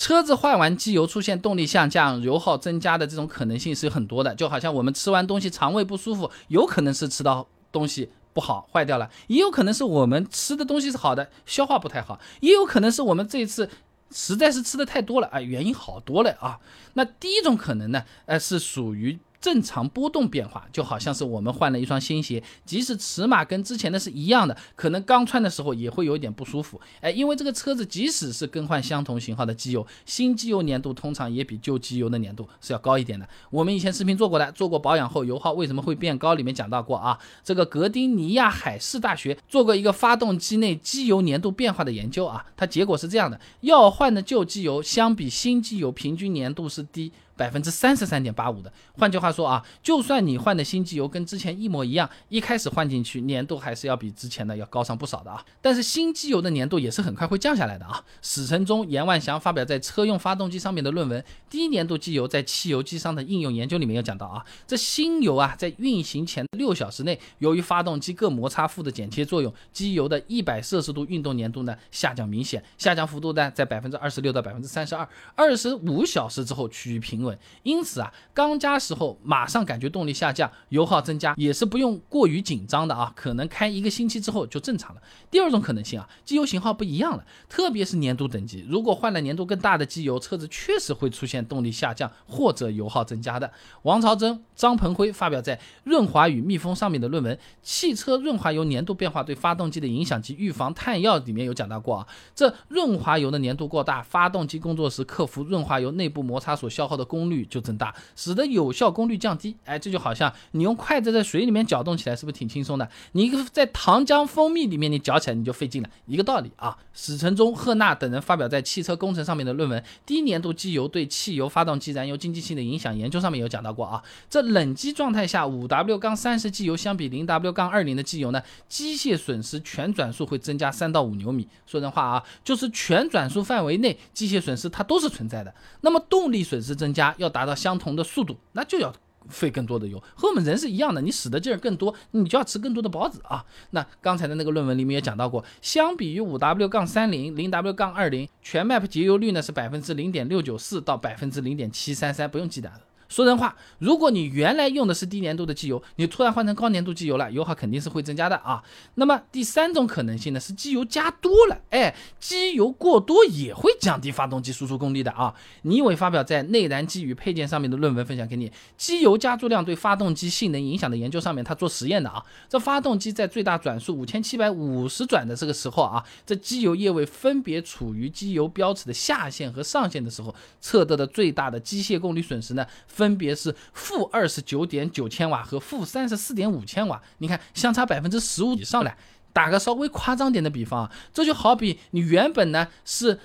车子换完机油出现动力下降、油耗增加的这种可能性是很多的，就好像我们吃完东西肠胃不舒服，有可能是吃到东西不好坏掉了，也有可能是我们吃的东西是好的，消化不太好，也有可能是我们这一次实在是吃的太多了啊，原因好多了啊。那第一种可能呢，呃，是属于。正常波动变化，就好像是我们换了一双新鞋，即使尺码跟之前的是一样的，可能刚穿的时候也会有一点不舒服。哎，因为这个车子即使是更换相同型号的机油，新机油粘度通常也比旧机油的粘度是要高一点的。我们以前视频做过的，做过保养后油耗为什么会变高，里面讲到过啊。这个格丁尼亚海事大学做过一个发动机内机油粘度变化的研究啊，它结果是这样的：要换的旧机油相比新机油平均粘度是低。百分之三十三点八五的，换句话说啊，就算你换的新机油跟之前一模一样，一开始换进去粘度还是要比之前的要高上不少的啊。但是新机油的粘度也是很快会降下来的啊。史承忠、严万祥发表在车用发动机上面的论文《低粘度机油在汽油机上的应用研究》里面有讲到啊，这新油啊在运行前六小时内，由于发动机各摩擦副的剪切作用，机油的一百摄氏度运动粘度呢下降明显，下降幅度呢在百分之二十六到百分之三十二，二十五小时之后趋于平稳。因此啊，刚加时候马上感觉动力下降，油耗增加，也是不用过于紧张的啊。可能开一个星期之后就正常了。第二种可能性啊，机油型号不一样了，特别是粘度等级，如果换了粘度更大的机油，车子确实会出现动力下降或者油耗增加的。王朝珍、张鹏辉发表在《润滑与密封》上面的论文《汽车润滑油粘度变化对发动机的影响及预防碳药》里面有讲到过啊，这润滑油的粘度过大，发动机工作时克服润滑油内部摩擦所消耗的功功率就。增大，使得有效功率降低。哎，这就好像你用筷子在水里面搅动起来，是不是挺轻松的？你一个在糖浆、蜂蜜里面，你搅起来你就费劲了，一个道理啊。史承忠、赫纳等人发表在《汽车工程》上面的论文《低粘度机油对汽油发动机燃油经济性的影响研究》上面有讲到过啊。这冷机状态下，五 W 杠三十机油相比零 W 杠二零的机油呢，机械损失全转速会增加三到五牛米。说人话啊，就是全转速范围内机械损失它都是存在的。那么动力损失增加要达到。相同的速度，那就要费更多的油，和我们人是一样的，你使的劲儿更多，你就要吃更多的包子啊。那刚才的那个论文里面也讲到过，相比于五 W 杠三零零 W 杠二零，全 MAP 节油率呢是百分之零点六九四到百分之零点七三三，不用记的。说人话，如果你原来用的是低粘度的机油，你突然换成高粘度机油了，油耗肯定是会增加的啊。那么第三种可能性呢，是机油加多了，哎，机油过多也会降低发动机输出功率的啊。倪伟发表在《内燃机与配件》上面的论文分享给你，机油加注量对发动机性能影响的研究上面，他做实验的啊。这发动机在最大转速五千七百五十转的这个时候啊，这机油液位分别处于机油标尺的下限和上限的时候，测得的最大的机械功率损失呢？分别是负二十九点九千瓦和负三十四点五千瓦，你看相差百分之十五以上了。打个稍微夸张点的比方啊，这就好比你原本呢是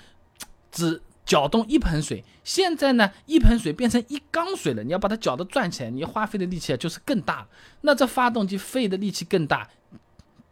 只搅动一盆水，现在呢一盆水变成一缸水了，你要把它搅得转起来，你花费的力气就是更大。那这发动机费的力气更大，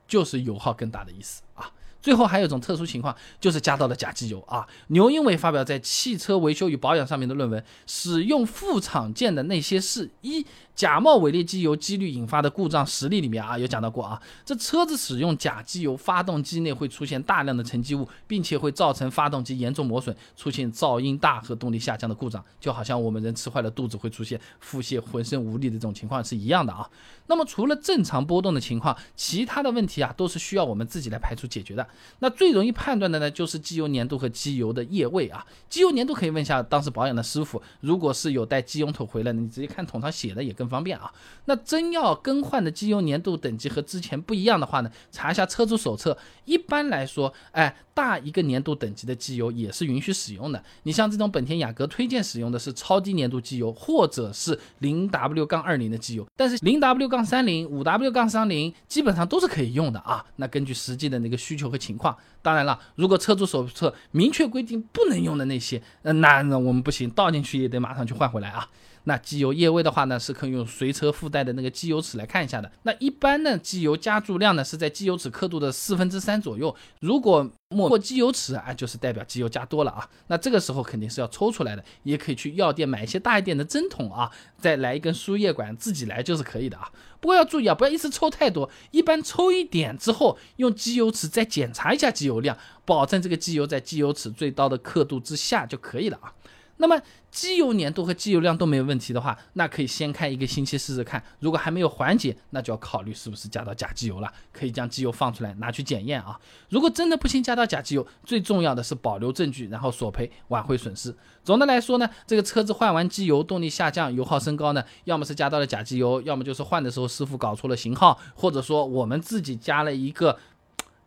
就是油耗更大的意思啊。最后还有一种特殊情况，就是加到了假机油啊。牛英伟发表在《汽车维修与保养》上面的论文，使用副厂件的那些事一。假冒伪劣机油几率引发的故障实例里面啊，有讲到过啊，这车子使用假机油，发动机内会出现大量的沉积物，并且会造成发动机严重磨损，出现噪音大和动力下降的故障，就好像我们人吃坏了肚子会出现腹泻、浑身无力的这种情况是一样的啊。那么除了正常波动的情况，其他的问题啊，都是需要我们自己来排除解决的。那最容易判断的呢，就是机油粘度和机油的液位啊。机油粘度可以问一下当时保养的师傅，如果是有带机油桶回来的，你直接看桶上写的也更。方便啊！那真要更换的机油粘度等级和之前不一样的话呢？查一下车主手册。一般来说，哎，大一个粘度等级的机油也是允许使用的。你像这种本田雅阁推荐使用的是超低粘度机油，或者是零 W 杠二零的机油。但是零 W 杠三零、五 W 杠三零基本上都是可以用的啊。那根据实际的那个需求和情况，当然了，如果车主手册明确规定不能用的那些，那那我们不行，倒进去也得马上去换回来啊。那机油液位的话呢，是可以用随车附带的那个机油尺来看一下的。那一般呢，机油加注量呢是在机油尺刻度的四分之三左右。如果没过机油尺啊，就是代表机油加多了啊。那这个时候肯定是要抽出来的，也可以去药店买一些大一点的针筒啊，再来一根输液管自己来就是可以的啊。不过要注意啊，不要一次抽太多，一般抽一点之后，用机油尺再检查一下机油量，保证这个机油在机油尺最高的刻度之下就可以了啊。那么机油粘度和机油量都没有问题的话，那可以先开一个星期试试看。如果还没有缓解，那就要考虑是不是加到假机油了。可以将机油放出来拿去检验啊。如果真的不行加到假机油，最重要的是保留证据，然后索赔挽回损失。总的来说呢，这个车子换完机油，动力下降，油耗升高呢，要么是加到了假机油，要么就是换的时候师傅搞错了型号，或者说我们自己加了一个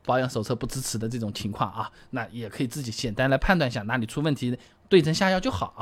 保养手册不支持的这种情况啊，那也可以自己简单来判断一下哪里出问题。对症下药就好。